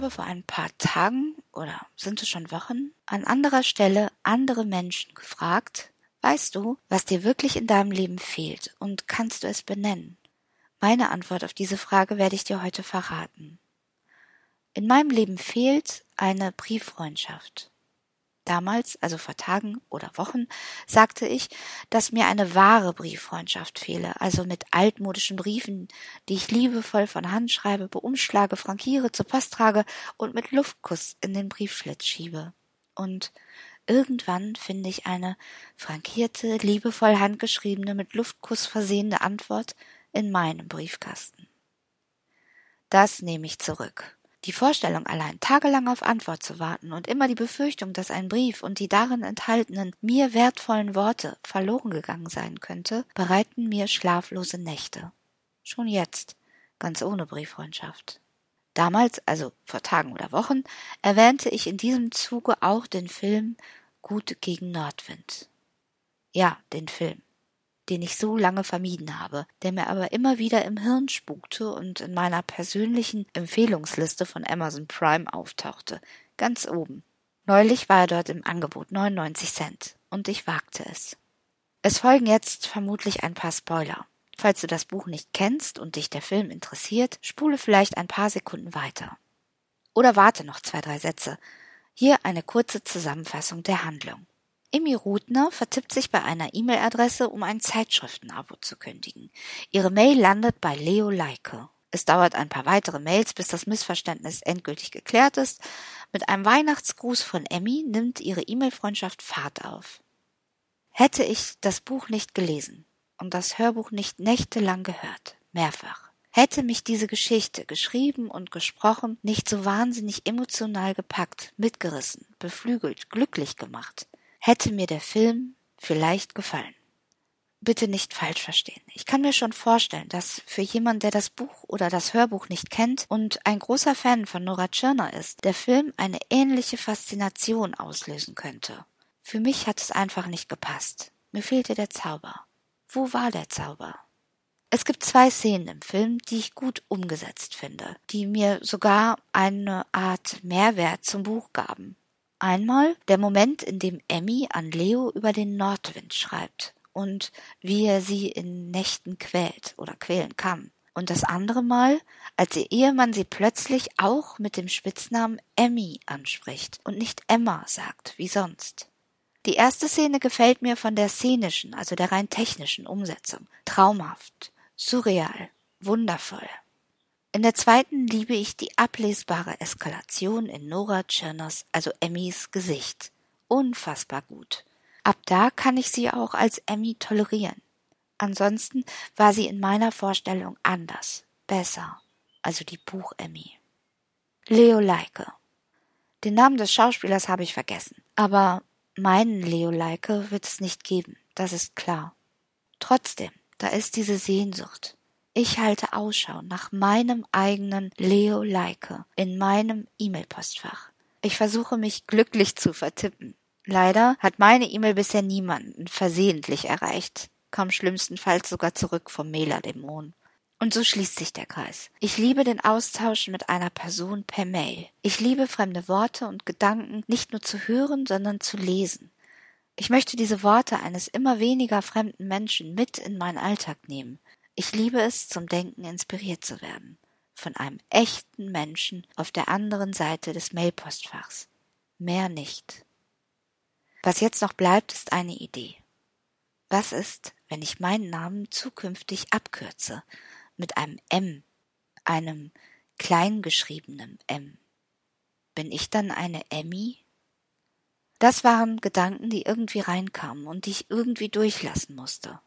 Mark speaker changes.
Speaker 1: vor ein paar Tagen oder sind es schon Wochen an anderer Stelle andere Menschen gefragt, weißt du, was dir wirklich in deinem Leben fehlt und kannst du es benennen? Meine Antwort auf diese Frage werde ich dir heute verraten. In meinem Leben fehlt eine Brieffreundschaft. Damals, also vor Tagen oder Wochen, sagte ich, dass mir eine wahre Brieffreundschaft fehle, also mit altmodischen Briefen, die ich liebevoll von Hand schreibe, beumschlage, frankiere, zur Post trage und mit Luftkuss in den Briefschlitz schiebe. Und irgendwann finde ich eine frankierte, liebevoll handgeschriebene, mit Luftkuss versehene Antwort in meinem Briefkasten. Das nehme ich zurück. Die Vorstellung allein, tagelang auf Antwort zu warten und immer die Befürchtung, dass ein Brief und die darin enthaltenen mir wertvollen Worte verloren gegangen sein könnte, bereiten mir schlaflose Nächte. Schon jetzt, ganz ohne Brieffreundschaft. Damals, also vor Tagen oder Wochen, erwähnte ich in diesem Zuge auch den Film Gut gegen Nordwind. Ja, den Film den ich so lange vermieden habe, der mir aber immer wieder im Hirn spukte und in meiner persönlichen Empfehlungsliste von Amazon Prime auftauchte, ganz oben. Neulich war er dort im Angebot 99 Cent und ich wagte es. Es folgen jetzt vermutlich ein paar Spoiler. Falls du das Buch nicht kennst und dich der Film interessiert, spule vielleicht ein paar Sekunden weiter. Oder warte noch zwei, drei Sätze. Hier eine kurze Zusammenfassung der Handlung. Emmy Rudner vertippt sich bei einer E-Mail-Adresse, um ein Zeitschriftenabo zu kündigen. Ihre Mail landet bei Leo Leike. Es dauert ein paar weitere Mails, bis das Missverständnis endgültig geklärt ist. Mit einem Weihnachtsgruß von Emmy nimmt ihre E-Mail-Freundschaft Fahrt auf. Hätte ich das Buch nicht gelesen und das Hörbuch nicht nächtelang gehört, mehrfach, hätte mich diese Geschichte, geschrieben und gesprochen, nicht so wahnsinnig emotional gepackt, mitgerissen, beflügelt, glücklich gemacht, hätte mir der Film vielleicht gefallen. Bitte nicht falsch verstehen. Ich kann mir schon vorstellen, dass für jemand, der das Buch oder das Hörbuch nicht kennt und ein großer Fan von Nora Tschirner ist, der Film eine ähnliche Faszination auslösen könnte. Für mich hat es einfach nicht gepasst. Mir fehlte der Zauber. Wo war der Zauber? Es gibt zwei Szenen im Film, die ich gut umgesetzt finde, die mir sogar eine Art Mehrwert zum Buch gaben. Einmal der Moment, in dem Emmy an Leo über den Nordwind schreibt und wie er sie in Nächten quält oder quälen kann. Und das andere Mal, als ihr Ehemann sie plötzlich auch mit dem Spitznamen Emmy anspricht und nicht Emma sagt, wie sonst. Die erste Szene gefällt mir von der szenischen, also der rein technischen Umsetzung. Traumhaft, surreal, wundervoll. In der zweiten liebe ich die ablesbare Eskalation in Nora Tschirners, also Emmys Gesicht. Unfassbar gut. Ab da kann ich sie auch als Emmy tolerieren. Ansonsten war sie in meiner Vorstellung anders, besser, also die Buch-Emmy. Leo Leike. Den Namen des Schauspielers habe ich vergessen, aber meinen Leo Leike wird es nicht geben, das ist klar. Trotzdem, da ist diese Sehnsucht, ich halte Ausschau nach meinem eigenen Leo Leike in meinem E-Mail-Postfach. Ich versuche mich glücklich zu vertippen. Leider hat meine E-Mail bisher niemanden versehentlich erreicht, kam schlimmstenfalls sogar zurück vom Mailer-Dämon. Und so schließt sich der Kreis. Ich liebe den Austausch mit einer Person per Mail. Ich liebe fremde Worte und Gedanken nicht nur zu hören, sondern zu lesen. Ich möchte diese Worte eines immer weniger fremden Menschen mit in meinen Alltag nehmen. Ich liebe es, zum Denken inspiriert zu werden. Von einem echten Menschen auf der anderen Seite des Mailpostfachs. Mehr nicht. Was jetzt noch bleibt, ist eine Idee. Was ist, wenn ich meinen Namen zukünftig abkürze mit einem M, einem kleingeschriebenen M? Bin ich dann eine Emmy? Das waren Gedanken, die irgendwie reinkamen und die ich irgendwie durchlassen musste.